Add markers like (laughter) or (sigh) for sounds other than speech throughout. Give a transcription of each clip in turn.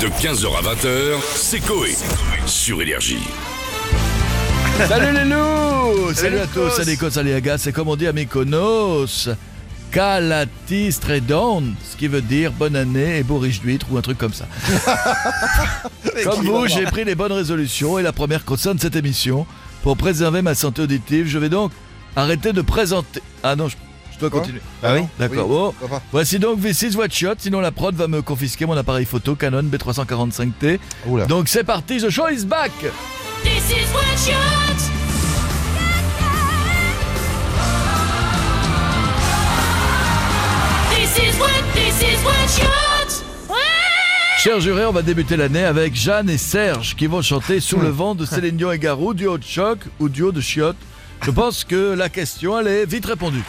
De 15h à 20h, c'est Coé. Sur Énergie. Salut les loups Salut à tous, salut Nikos, salut Agas, c'est comme on dit à Mykonos. Kalatis Tredon, ce qui veut dire bonne année et beau riche d'huître ou un truc comme ça. (laughs) comme vous, j'ai pris les bonnes résolutions et la première concerne cette émission. Pour préserver ma santé auditive, je vais donc arrêter de présenter... Ah non, je, je dois continuer. Ah oui D'accord, Oui, bon. pourquoi pas. Voici donc V6 Watch Shot, sinon la prod va me confisquer mon appareil photo Canon B345T. Oula. Donc c'est parti, the show is back This is what shot. This is what, this is what shot. Chers jurés, on va débuter l'année avec Jeanne et Serge qui vont chanter Sous le vent de Céline Dion et Garou, duo de choc ou duo de chiottes. Je pense que la question, elle est vite répondue.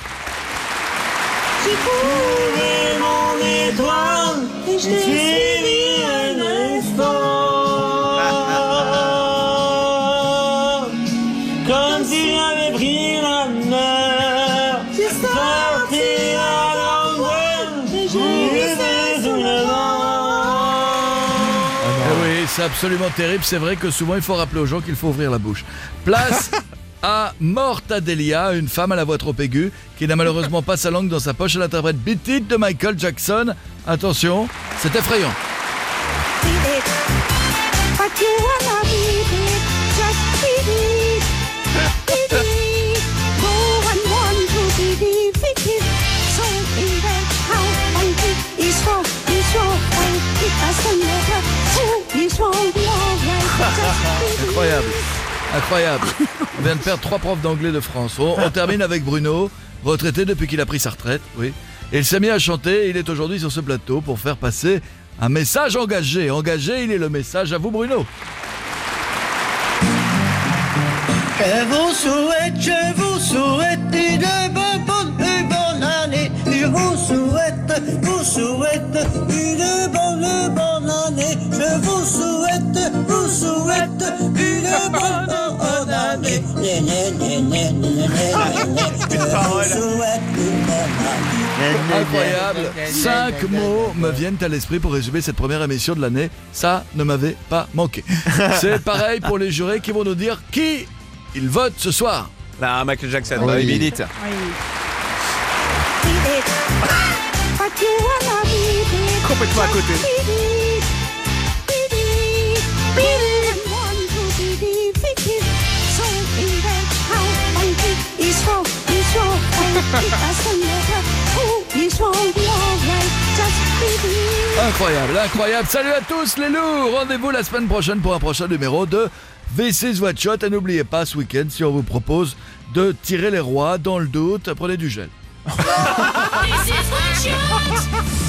J'ai trouvé mon étoile et je t'ai suivi un instant. Comme si j'avais pris la mer. J'ai sorti à l'endroit et j'ai sous le vent. Eh oui, c'est absolument terrible. C'est vrai que souvent, il faut rappeler aux gens qu'il faut ouvrir la bouche. Place (laughs) à Mortadelia, une femme à la voix trop aiguë, qui n'a malheureusement pas sa langue dans sa poche. Elle interprète Beat de Michael Jackson. Attention, c'est effrayant. Incroyable. Incroyable. On vient de perdre trois profs d'anglais de France. On, termine avec Bruno, retraité depuis qu'il a pris sa retraite, oui. Il s'est mis à chanter il est aujourd'hui sur ce plateau pour faire passer un message engagé. Engagé, il est le message à vous Bruno. Je vous souhaite, je vous souhaite une bonne, année. Je vous souhaite, vous souhaite une bonne année. Je vous souhaite, vous souhaite Incroyable. Cinq mots me viennent à l'esprit pour résumer cette première émission de l'année. Ça ne m'avait pas manqué. (laughs) C'est pareil pour les jurés qui vont nous dire qui ils votent ce soir. Là, Michael Jackson, Oui. bah, oui. Complètement à côté. Incroyable, incroyable. Salut à tous les loups. Rendez-vous la semaine prochaine pour un prochain numéro de V6 Watch Shot. Et n'oubliez pas ce week-end si on vous propose de tirer les rois dans le doute, prenez du gel. (laughs)